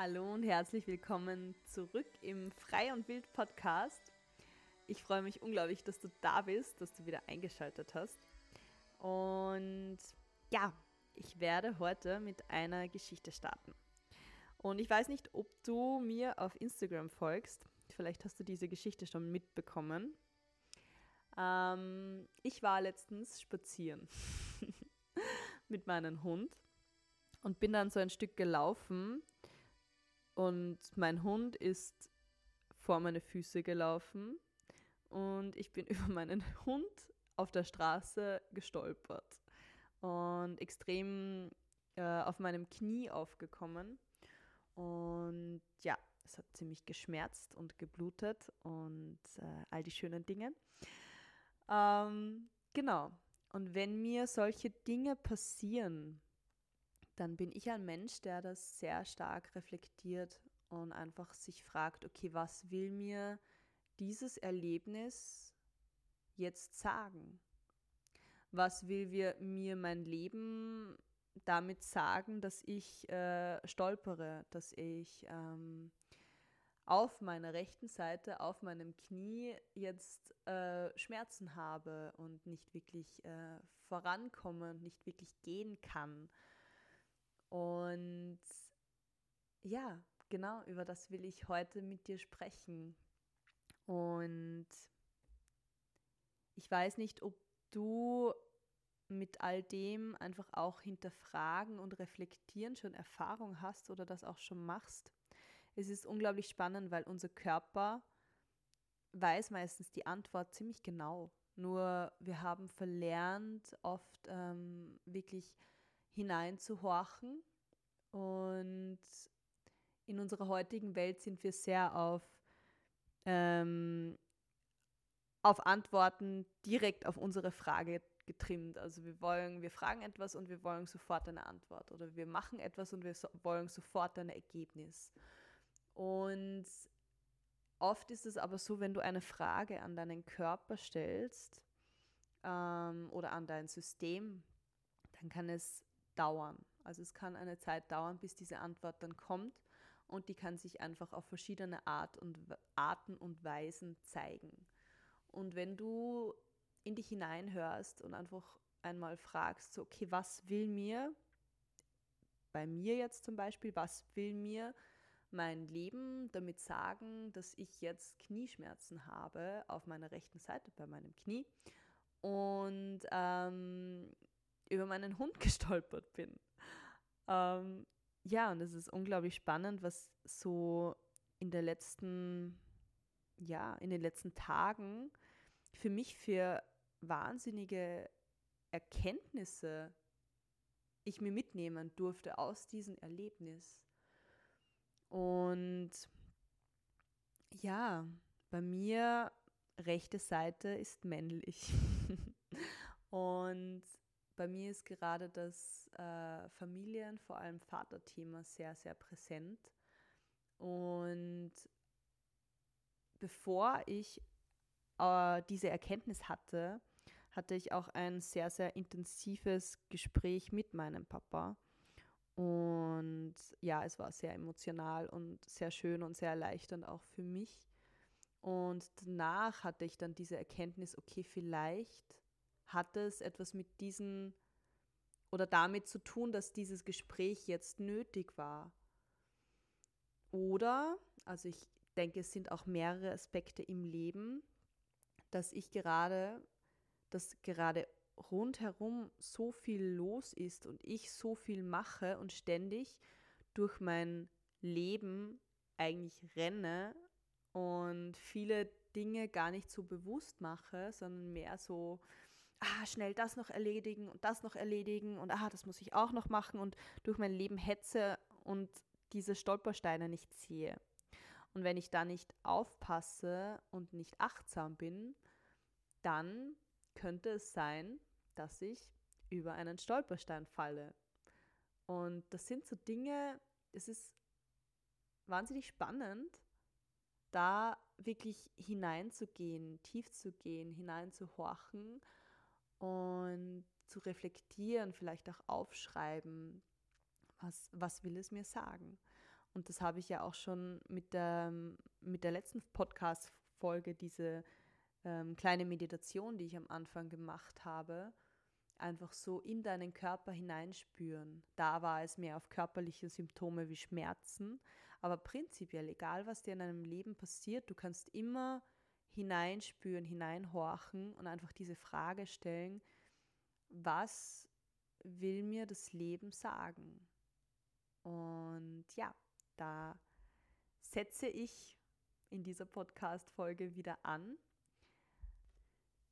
Hallo und herzlich willkommen zurück im Frei und Wild Podcast. Ich freue mich unglaublich, dass du da bist, dass du wieder eingeschaltet hast. Und ja, ich werde heute mit einer Geschichte starten. Und ich weiß nicht, ob du mir auf Instagram folgst. Vielleicht hast du diese Geschichte schon mitbekommen. Ähm, ich war letztens spazieren mit meinem Hund und bin dann so ein Stück gelaufen und mein Hund ist vor meine Füße gelaufen und ich bin über meinen Hund auf der Straße gestolpert und extrem äh, auf meinem Knie aufgekommen. Und ja, es hat ziemlich geschmerzt und geblutet und äh, all die schönen Dinge. Ähm, genau. Und wenn mir solche Dinge passieren, dann bin ich ein Mensch, der das sehr stark reflektiert und einfach sich fragt, okay, was will mir dieses Erlebnis jetzt sagen? Was will wir, mir mein Leben damit sagen, dass ich äh, stolpere, dass ich ähm, auf meiner rechten Seite, auf meinem Knie jetzt äh, Schmerzen habe und nicht wirklich äh, vorankomme und nicht wirklich gehen kann. Und ja, genau, über das will ich heute mit dir sprechen. Und ich weiß nicht, ob du mit all dem einfach auch hinterfragen und reflektieren schon Erfahrung hast oder das auch schon machst. Es ist unglaublich spannend, weil unser Körper weiß meistens die Antwort ziemlich genau. Nur wir haben verlernt, oft ähm, wirklich hineinzuhorchen. Und in unserer heutigen Welt sind wir sehr auf, ähm, auf Antworten direkt auf unsere Frage getrimmt. Also wir wollen, wir fragen etwas und wir wollen sofort eine Antwort. Oder wir machen etwas und wir so, wollen sofort ein Ergebnis. Und oft ist es aber so, wenn du eine Frage an deinen Körper stellst ähm, oder an dein System, dann kann es dauern. Also es kann eine Zeit dauern, bis diese Antwort dann kommt und die kann sich einfach auf verschiedene Art und, Arten und Weisen zeigen. Und wenn du in dich hineinhörst und einfach einmal fragst, so, okay, was will mir, bei mir jetzt zum Beispiel, was will mir mein Leben damit sagen, dass ich jetzt Knieschmerzen habe auf meiner rechten Seite bei meinem Knie und ähm, meinen Hund gestolpert bin. Ähm, ja, und es ist unglaublich spannend, was so in der letzten, ja, in den letzten Tagen für mich für wahnsinnige Erkenntnisse ich mir mitnehmen durfte aus diesem Erlebnis. Und ja, bei mir rechte Seite ist männlich. und bei mir ist gerade das äh, Familien, vor allem Vaterthema, sehr, sehr präsent. Und bevor ich äh, diese Erkenntnis hatte, hatte ich auch ein sehr, sehr intensives Gespräch mit meinem Papa. Und ja, es war sehr emotional und sehr schön und sehr erleichternd auch für mich. Und danach hatte ich dann diese Erkenntnis, okay, vielleicht hat es etwas mit diesen oder damit zu tun, dass dieses Gespräch jetzt nötig war. Oder, also ich denke, es sind auch mehrere Aspekte im Leben, dass ich gerade, dass gerade rundherum so viel los ist und ich so viel mache und ständig durch mein Leben eigentlich renne und viele Dinge gar nicht so bewusst mache, sondern mehr so, ah, schnell das noch erledigen und das noch erledigen und ah, das muss ich auch noch machen und durch mein Leben hetze und diese Stolpersteine nicht sehe. Und wenn ich da nicht aufpasse und nicht achtsam bin, dann könnte es sein, dass ich über einen Stolperstein falle. Und das sind so Dinge, es ist wahnsinnig spannend, da wirklich hineinzugehen, tief zu gehen, hineinzuhorchen und zu reflektieren, vielleicht auch aufschreiben, was, was will es mir sagen. und das habe ich ja auch schon mit der, mit der letzten Podcast-Folge, diese ähm, kleine Meditation, die ich am Anfang gemacht habe, einfach so in deinen Körper hineinspüren. Da war es mehr auf körperliche Symptome wie Schmerzen, aber prinzipiell, egal was dir in deinem Leben passiert, du kannst immer hineinspüren, hineinhorchen und einfach diese Frage stellen, was will mir das Leben sagen? Und ja, da setze ich in dieser Podcast-Folge wieder an.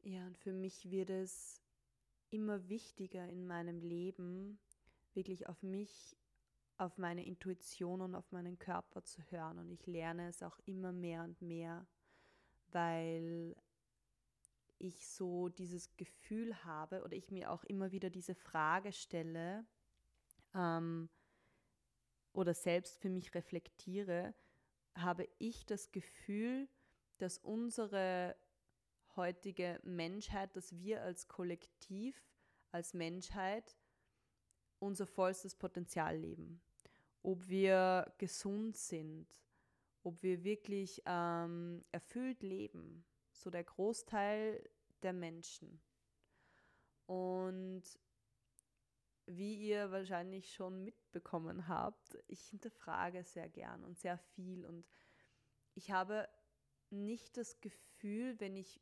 Ja, und für mich wird es immer wichtiger in meinem Leben, wirklich auf mich, auf meine Intuition und auf meinen Körper zu hören. Und ich lerne es auch immer mehr und mehr, weil ich so dieses Gefühl habe oder ich mir auch immer wieder diese Frage stelle ähm, oder selbst für mich reflektiere, habe ich das Gefühl, dass unsere heutige Menschheit, dass wir als Kollektiv, als Menschheit unser vollstes Potenzial leben. Ob wir gesund sind, ob wir wirklich ähm, erfüllt leben, so der Großteil der Menschen. Und wie ihr wahrscheinlich schon mitbekommen habt, ich hinterfrage sehr gern und sehr viel und ich habe nicht das Gefühl, wenn ich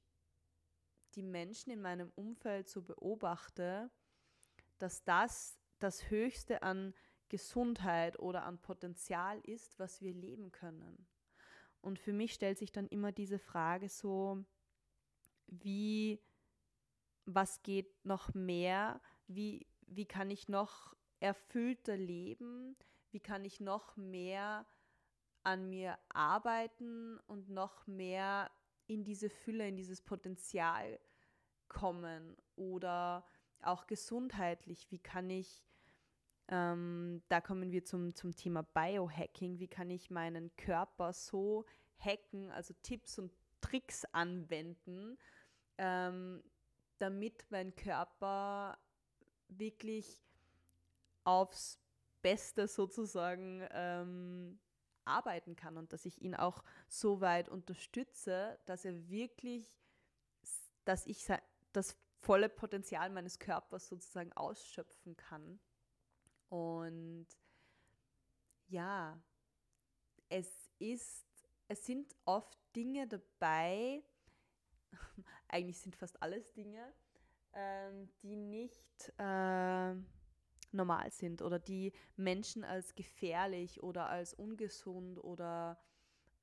die Menschen in meinem Umfeld so beobachte, dass das das Höchste an Gesundheit oder an Potenzial ist, was wir leben können. Und für mich stellt sich dann immer diese Frage so, wie, was geht noch mehr, wie, wie kann ich noch erfüllter leben, wie kann ich noch mehr an mir arbeiten und noch mehr in diese Fülle, in dieses Potenzial kommen? Oder auch gesundheitlich, wie kann ich, ähm, da kommen wir zum, zum Thema Biohacking, wie kann ich meinen Körper so hacken, also Tipps und Tricks anwenden, ähm, damit mein Körper wirklich aufs Beste sozusagen ähm, arbeiten kann und dass ich ihn auch so weit unterstütze, dass er wirklich, dass ich das volle Potenzial meines Körpers sozusagen ausschöpfen kann. Und ja, es ist, es sind oft Dinge dabei, eigentlich sind fast alles Dinge, ähm, die nicht äh, normal sind oder die Menschen als gefährlich oder als ungesund oder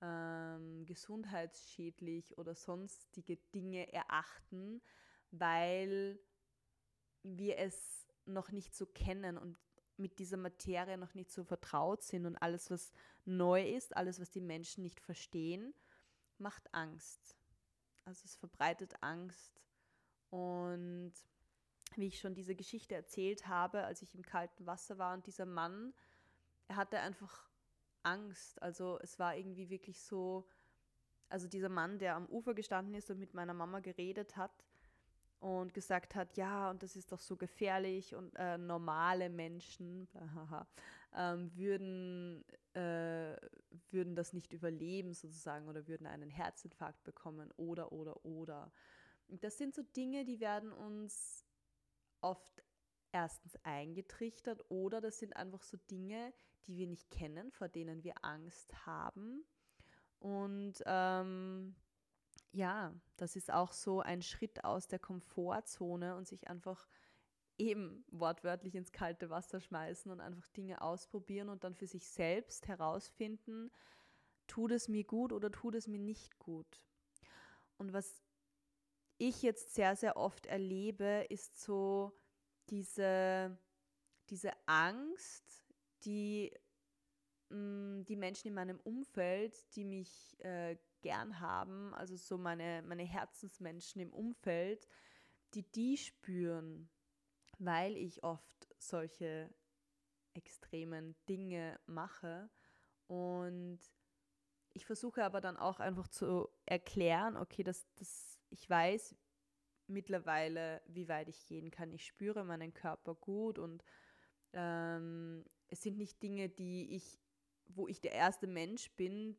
ähm, gesundheitsschädlich oder sonstige Dinge erachten, weil wir es noch nicht so kennen und mit dieser Materie noch nicht so vertraut sind und alles, was neu ist, alles, was die Menschen nicht verstehen, macht Angst. Also es verbreitet Angst und wie ich schon diese Geschichte erzählt habe, als ich im kalten Wasser war und dieser Mann, er hatte einfach Angst. Also es war irgendwie wirklich so, also dieser Mann, der am Ufer gestanden ist und mit meiner Mama geredet hat und gesagt hat, ja, und das ist doch so gefährlich und äh, normale Menschen ähm, würden, äh, würden das nicht überleben sozusagen oder würden einen Herzinfarkt bekommen oder, oder, oder. Das sind so Dinge, die werden uns oft erstens eingetrichtert oder das sind einfach so Dinge, die wir nicht kennen, vor denen wir Angst haben. Und ähm, ja, das ist auch so ein Schritt aus der Komfortzone und sich einfach eben wortwörtlich ins kalte Wasser schmeißen und einfach Dinge ausprobieren und dann für sich selbst herausfinden, tut es mir gut oder tut es mir nicht gut. Und was ich jetzt sehr, sehr oft erlebe, ist so diese, diese Angst, die mh, mm, die Menschen in meinem Umfeld, die mich äh, gern haben, also so meine, meine Herzensmenschen im Umfeld, die die spüren, weil ich oft solche extremen Dinge mache und ich versuche aber dann auch einfach zu erklären, okay, das, das, ich weiß mittlerweile, wie weit ich gehen kann. Ich spüre meinen Körper gut und ähm, es sind nicht Dinge, die ich wo ich der erste Mensch bin,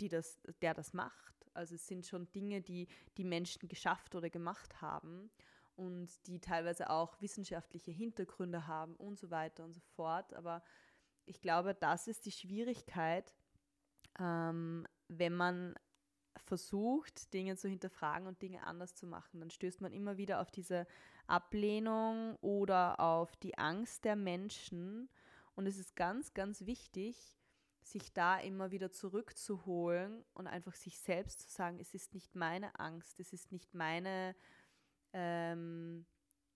die das, der das macht. Also es sind schon Dinge, die die Menschen geschafft oder gemacht haben und die teilweise auch wissenschaftliche Hintergründe haben und so weiter und so fort. Aber ich glaube, das ist die Schwierigkeit, ähm, wenn man versucht, Dinge zu hinterfragen und Dinge anders zu machen, dann stößt man immer wieder auf diese Ablehnung oder auf die Angst der Menschen. Und es ist ganz, ganz wichtig, sich da immer wieder zurückzuholen und einfach sich selbst zu sagen, es ist nicht meine Angst, es ist nicht meine, ähm,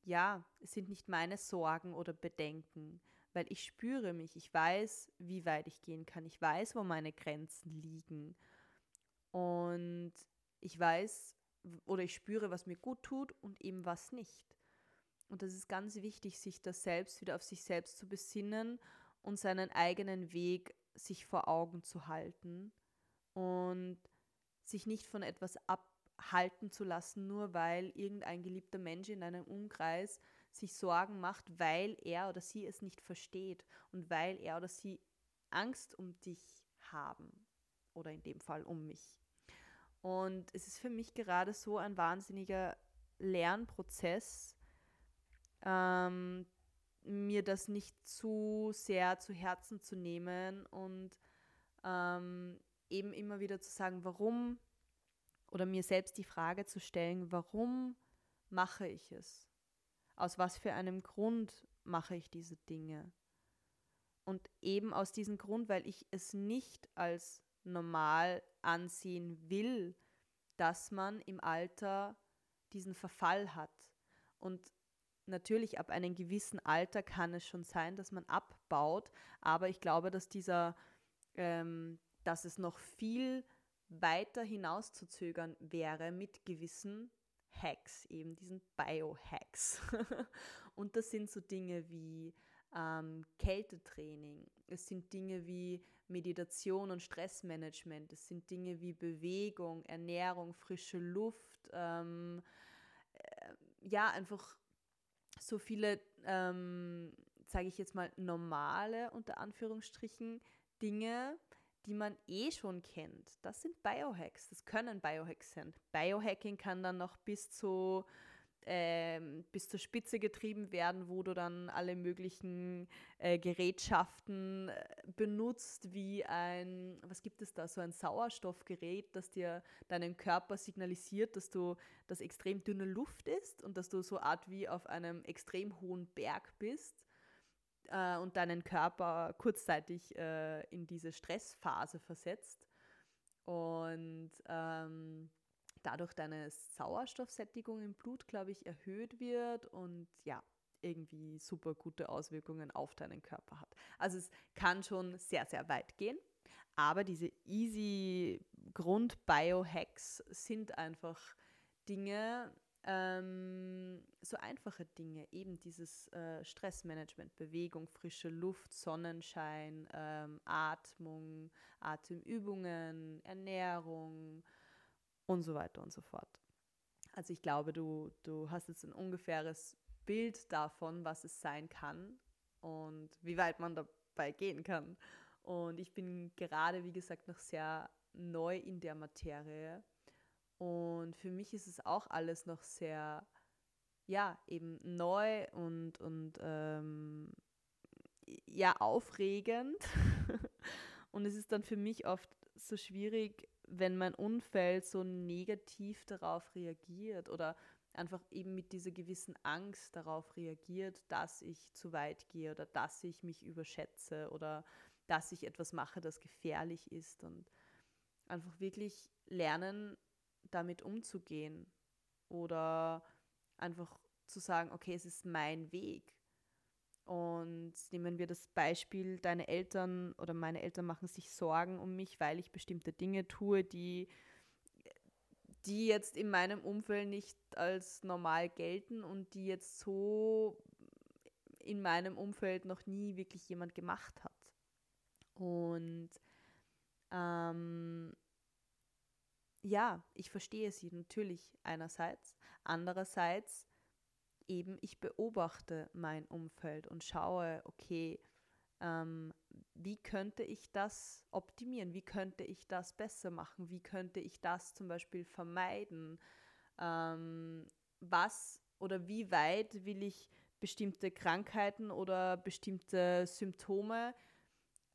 ja, es sind nicht meine Sorgen oder Bedenken, weil ich spüre mich, ich weiß, wie weit ich gehen kann, ich weiß, wo meine Grenzen liegen und ich weiß oder ich spüre, was mir gut tut und eben was nicht. Und das ist ganz wichtig, sich das selbst wieder auf sich selbst zu besinnen und seinen eigenen Weg sich vor Augen zu halten und sich nicht von etwas abhalten zu lassen, nur weil irgendein geliebter Mensch in einem Umkreis sich Sorgen macht, weil er oder sie es nicht versteht und weil er oder sie Angst um dich haben oder in dem Fall um mich. Und es ist für mich gerade so ein wahnsinniger Lernprozess, ähm, mir das nicht zu sehr zu Herzen zu nehmen und ähm, eben immer wieder zu sagen, warum oder mir selbst die Frage zu stellen, warum mache ich es? Aus was für einem Grund mache ich diese Dinge? Und eben aus diesem Grund, weil ich es nicht als normal ansehen will, dass man im Alter diesen Verfall hat. Und natürlich ab einem gewissen Alter kann es schon sein, dass man abbaut, aber ich glaube, dass dieser, ähm, dass es noch viel weiter hinauszuzögern wäre mit gewissen Hacks, eben diesen Biohacks. Und das sind so Dinge wie ähm, Kältetraining, es sind Dinge wie Meditation und Stressmanagement, es sind Dinge wie Bewegung, Ernährung, frische Luft, ähm, äh, ja, einfach so viele, ähm, sage ich jetzt mal, normale, unter Anführungsstrichen, Dinge, die man eh schon kennt. Das sind Biohacks, das können Biohacks sein. Biohacking kann dann noch bis zu ähm, bis zur Spitze getrieben werden, wo du dann alle möglichen äh, Gerätschaften äh, benutzt, wie ein, was gibt es da, so ein Sauerstoffgerät, das dir deinem Körper signalisiert, dass du das extrem dünne Luft ist und dass du so Art wie auf einem extrem hohen Berg bist äh, und deinen Körper kurzzeitig äh, in diese Stressphase versetzt. Und ähm, dadurch deine Sauerstoffsättigung im Blut, glaube ich, erhöht wird und ja, irgendwie super gute Auswirkungen auf deinen Körper hat. Also es kann schon sehr, sehr weit gehen, aber diese easy Grund-Biohacks sind einfach Dinge, ähm, so einfache Dinge, eben dieses äh, Stressmanagement, Bewegung, frische Luft, Sonnenschein, ähm, Atmung, Atemübungen, Ernährung, und so weiter und so fort. Also ich glaube, du, du hast jetzt ein ungefähres Bild davon, was es sein kann und wie weit man dabei gehen kann. Und ich bin gerade, wie gesagt, noch sehr neu in der Materie. Und für mich ist es auch alles noch sehr, ja, eben neu und, und ähm, ja, aufregend. und es ist dann für mich oft so schwierig, wenn mein Umfeld so negativ darauf reagiert oder einfach eben mit dieser gewissen Angst darauf reagiert, dass ich zu weit gehe oder dass ich mich überschätze oder dass ich etwas mache, das gefährlich ist und einfach wirklich lernen, damit umzugehen oder einfach zu sagen, okay, es ist mein Weg und nehmen wir das Beispiel, deine Eltern oder meine Eltern machen sich Sorgen um mich, weil ich bestimmte Dinge tue, die, die jetzt in meinem Umfeld nicht als normal gelten und die jetzt so in meinem Umfeld noch nie wirklich jemand gemacht hat. Und ähm, ja, ich verstehe sie natürlich einerseits. Andererseits eben, ich beobachte mein Umfeld und schaue, okay, ähm, wie könnte ich das optimieren? Wie könnte ich das besser machen? Wie könnte ich das zum Beispiel vermeiden? Ähm, was oder wie weit will ich bestimmte Krankheiten oder bestimmte Symptome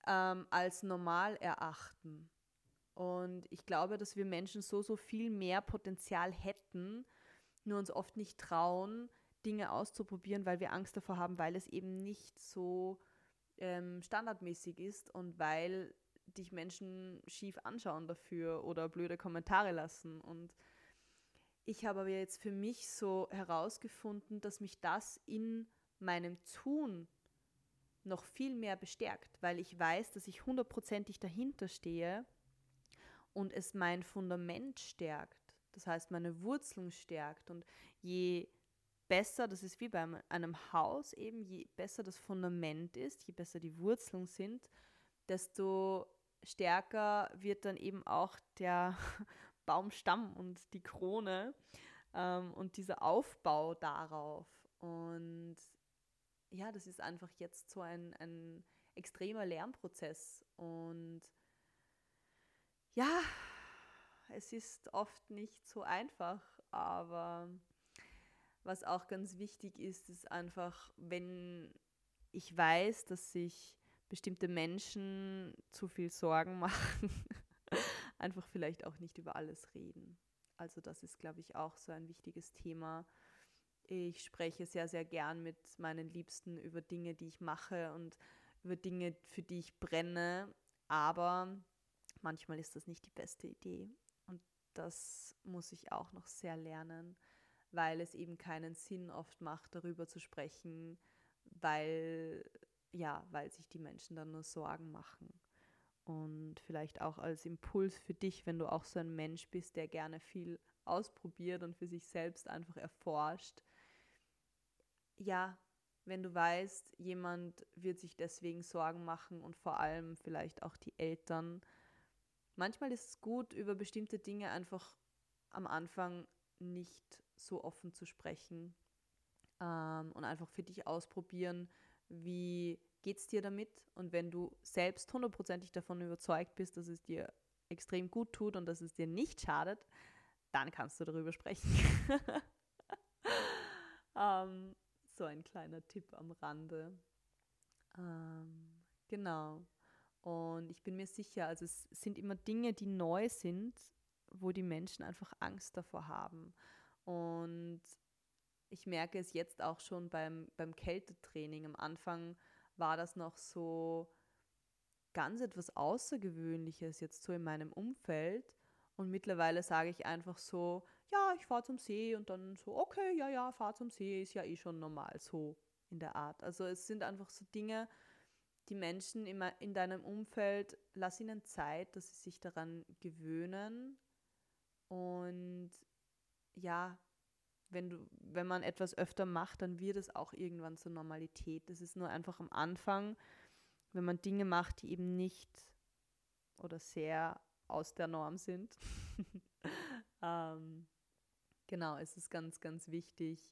ähm, als normal erachten? Und ich glaube, dass wir Menschen so, so viel mehr Potenzial hätten, nur uns oft nicht trauen, Dinge auszuprobieren, weil wir Angst davor haben, weil es eben nicht so ähm, standardmäßig ist und weil dich Menschen schief anschauen dafür oder blöde Kommentare lassen. Und ich habe aber jetzt für mich so herausgefunden, dass mich das in meinem Tun noch viel mehr bestärkt, weil ich weiß, dass ich hundertprozentig dahinter stehe und es mein Fundament stärkt. Das heißt, meine Wurzeln stärkt. Und je besser, das ist wie bei einem Haus eben, je besser das Fundament ist, je besser die Wurzeln sind, desto stärker wird dann eben auch der Baumstamm und die Krone ähm, und dieser Aufbau darauf. Und ja, das ist einfach jetzt so ein, ein extremer Lernprozess. Und ja, es ist oft nicht so einfach, aber was auch ganz wichtig ist, ist einfach, wenn ich weiß, dass sich bestimmte Menschen zu viel Sorgen machen, einfach vielleicht auch nicht über alles reden. Also das ist, glaube ich, auch so ein wichtiges Thema. Ich spreche sehr, sehr gern mit meinen Liebsten über Dinge, die ich mache und über Dinge, für die ich brenne, aber manchmal ist das nicht die beste Idee. Und das muss ich auch noch sehr lernen weil es eben keinen Sinn oft macht, darüber zu sprechen, weil, ja, weil sich die Menschen dann nur Sorgen machen. Und vielleicht auch als Impuls für dich, wenn du auch so ein Mensch bist, der gerne viel ausprobiert und für sich selbst einfach erforscht. Ja, wenn du weißt, jemand wird sich deswegen Sorgen machen und vor allem vielleicht auch die Eltern. Manchmal ist es gut, über bestimmte Dinge einfach am Anfang nicht so offen zu sprechen ähm, und einfach für dich ausprobieren, wie geht es dir damit und wenn du selbst hundertprozentig davon überzeugt bist, dass es dir extrem gut tut und dass es dir nicht schadet, dann kannst du darüber sprechen. ähm, so ein kleiner Tipp am Rande. Ähm, genau. Und ich bin mir sicher, also es sind immer Dinge, die neu sind, wo die Menschen einfach Angst davor haben. Und ich merke es jetzt auch schon beim, beim Kältetraining. Am Anfang war das noch so ganz etwas Außergewöhnliches jetzt so in meinem Umfeld. Und mittlerweile sage ich einfach so, ja, ich fahre zum See und dann so, okay, ja, ja, fahr zum See ist ja eh schon normal so in der Art. Also es sind einfach so Dinge, die Menschen in, in deinem Umfeld, lass ihnen Zeit, dass sie sich daran gewöhnen und ja, wenn du, wenn man etwas öfter macht, dann wird es auch irgendwann zur Normalität. Das ist nur einfach am Anfang, wenn man Dinge macht, die eben nicht oder sehr aus der Norm sind. ähm, genau, es ist ganz, ganz wichtig,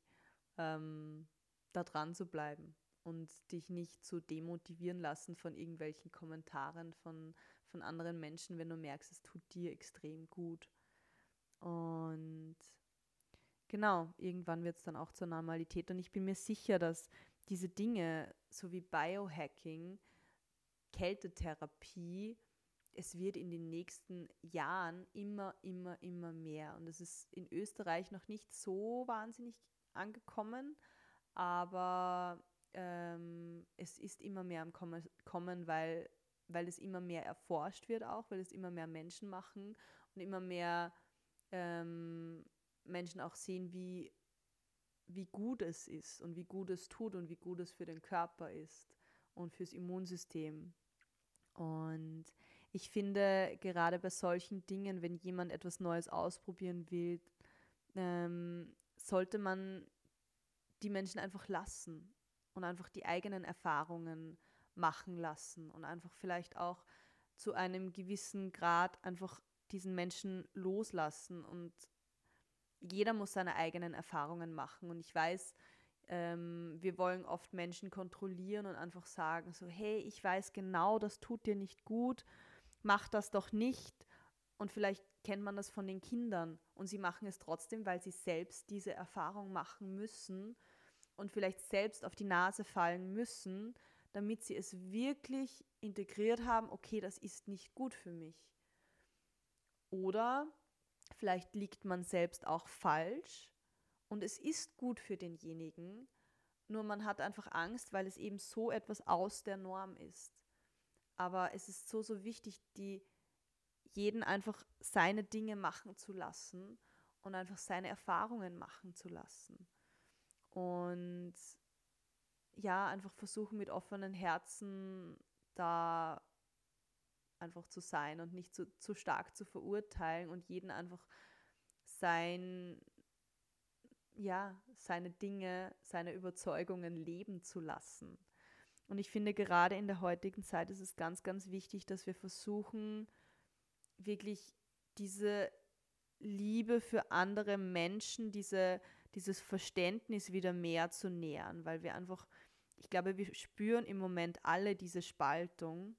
ähm, da dran zu bleiben und dich nicht zu demotivieren lassen von irgendwelchen Kommentaren von, von anderen Menschen, wenn du merkst, es tut dir extrem gut. Und genau, irgendwann wird es dann auch zur Normalität. Und ich bin mir sicher, dass diese Dinge, so wie Biohacking, Kältetherapie, es wird in den nächsten Jahren immer, immer, immer mehr. Und es ist in Österreich noch nicht so wahnsinnig angekommen, aber ähm, es ist immer mehr am Kommen, weil, weil es immer mehr erforscht wird auch, weil es immer mehr Menschen machen und immer mehr ähm, Menschen auch sehen, wie, wie gut es ist und wie gut es tut und wie gut es für den Körper ist und fürs Immunsystem. Und ich finde, gerade bei solchen Dingen, wenn jemand etwas Neues ausprobieren will, ähm, sollte man die Menschen einfach lassen und einfach die eigenen Erfahrungen machen lassen und einfach vielleicht auch zu einem gewissen Grad einfach diesen Menschen loslassen und jeder muss seine eigenen Erfahrungen machen. Und ich weiß, ähm, wir wollen oft Menschen kontrollieren und einfach sagen, so, hey, ich weiß genau, das tut dir nicht gut, mach das doch nicht. Und vielleicht kennt man das von den Kindern und sie machen es trotzdem, weil sie selbst diese Erfahrung machen müssen und vielleicht selbst auf die Nase fallen müssen, damit sie es wirklich integriert haben, okay, das ist nicht gut für mich. Oder vielleicht liegt man selbst auch falsch und es ist gut für denjenigen, nur man hat einfach Angst, weil es eben so etwas aus der Norm ist. Aber es ist so, so wichtig, die jeden einfach seine Dinge machen zu lassen und einfach seine Erfahrungen machen zu lassen. Und ja, einfach versuchen mit offenen Herzen da einfach zu sein und nicht zu, zu stark zu verurteilen und jeden einfach sein, ja, seine Dinge, seine Überzeugungen leben zu lassen. Und ich finde, gerade in der heutigen Zeit ist es ganz, ganz wichtig, dass wir versuchen, wirklich diese Liebe für andere Menschen, diese, dieses Verständnis wieder mehr zu nähern, weil wir einfach, ich glaube, wir spüren im Moment alle diese Spaltung.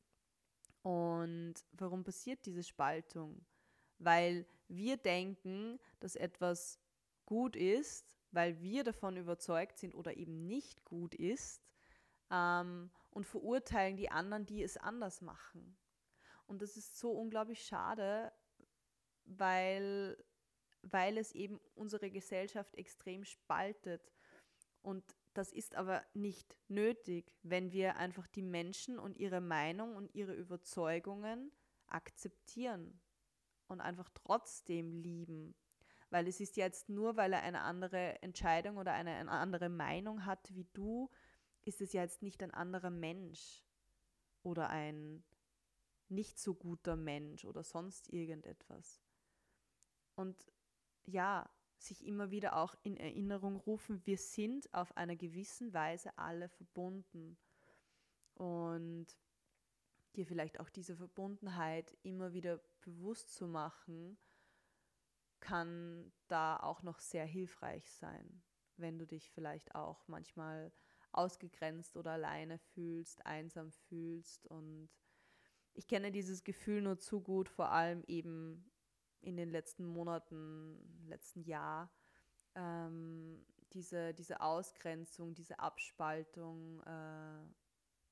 Und warum passiert diese Spaltung? Weil wir denken, dass etwas gut ist, weil wir davon überzeugt sind oder eben nicht gut ist ähm, und verurteilen die anderen, die es anders machen. Und das ist so unglaublich schade, weil, weil es eben unsere Gesellschaft extrem spaltet. Und das ist aber nicht nötig, wenn wir einfach die Menschen und ihre Meinung und ihre Überzeugungen akzeptieren und einfach trotzdem lieben. Weil es ist jetzt nur, weil er eine andere Entscheidung oder eine, eine andere Meinung hat wie du, ist es jetzt nicht ein anderer Mensch oder ein nicht so guter Mensch oder sonst irgendetwas. Und ja, sich immer wieder auch in Erinnerung rufen, wir sind auf einer gewissen Weise alle verbunden. Und dir vielleicht auch diese Verbundenheit immer wieder bewusst zu machen, kann da auch noch sehr hilfreich sein, wenn du dich vielleicht auch manchmal ausgegrenzt oder alleine fühlst, einsam fühlst. Und ich kenne dieses Gefühl nur zu gut, vor allem eben in den letzten Monaten, letzten Jahr, ähm, diese, diese Ausgrenzung, diese Abspaltung, äh,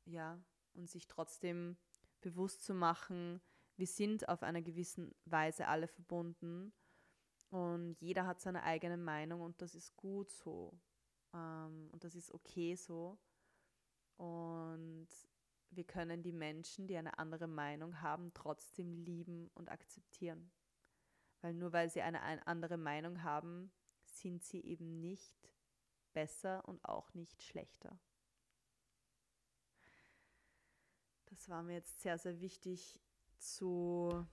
ja, und sich trotzdem bewusst zu machen, wir sind auf einer gewissen Weise alle verbunden und jeder hat seine eigene Meinung und das ist gut so ähm, und das ist okay so und wir können die Menschen, die eine andere Meinung haben, trotzdem lieben und akzeptieren. Weil nur weil sie eine andere Meinung haben, sind sie eben nicht besser und auch nicht schlechter. Das war mir jetzt sehr, sehr wichtig zu,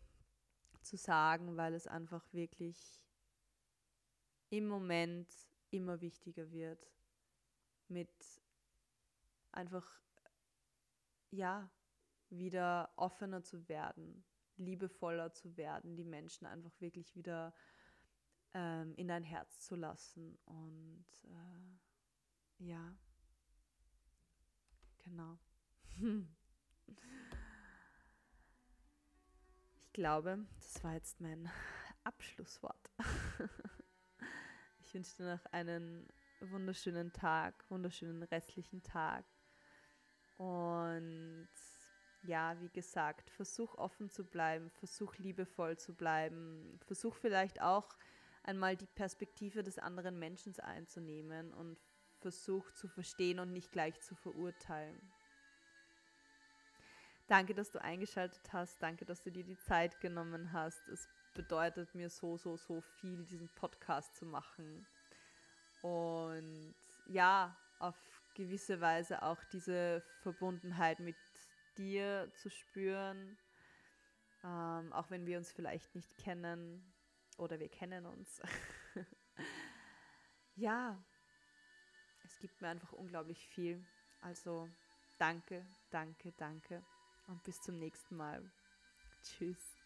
zu sagen, weil es einfach wirklich im Moment immer wichtiger wird, mit einfach, ja, wieder offener zu werden, liebevoller zu werden, die Menschen einfach wirklich wieder ähm, in dein Herz zu lassen. Und äh, ja, genau. ich glaube, das war jetzt mein Abschlusswort. ich wünsche dir noch einen wunderschönen Tag, wunderschönen restlichen Tag. Und ja, wie gesagt, versuch offen zu bleiben, versuch liebevoll zu bleiben, versuch vielleicht auch einmal die Perspektive des anderen Menschen einzunehmen und versuch zu verstehen und nicht gleich zu verurteilen. Danke, dass du eingeschaltet hast. Danke, dass du dir die Zeit genommen hast. Es bedeutet mir so, so, so viel, diesen Podcast zu machen. Und ja, auf gewisse Weise auch diese Verbundenheit mit dir zu spüren, ähm, auch wenn wir uns vielleicht nicht kennen oder wir kennen uns. ja, es gibt mir einfach unglaublich viel. Also danke, danke, danke und bis zum nächsten Mal. Tschüss.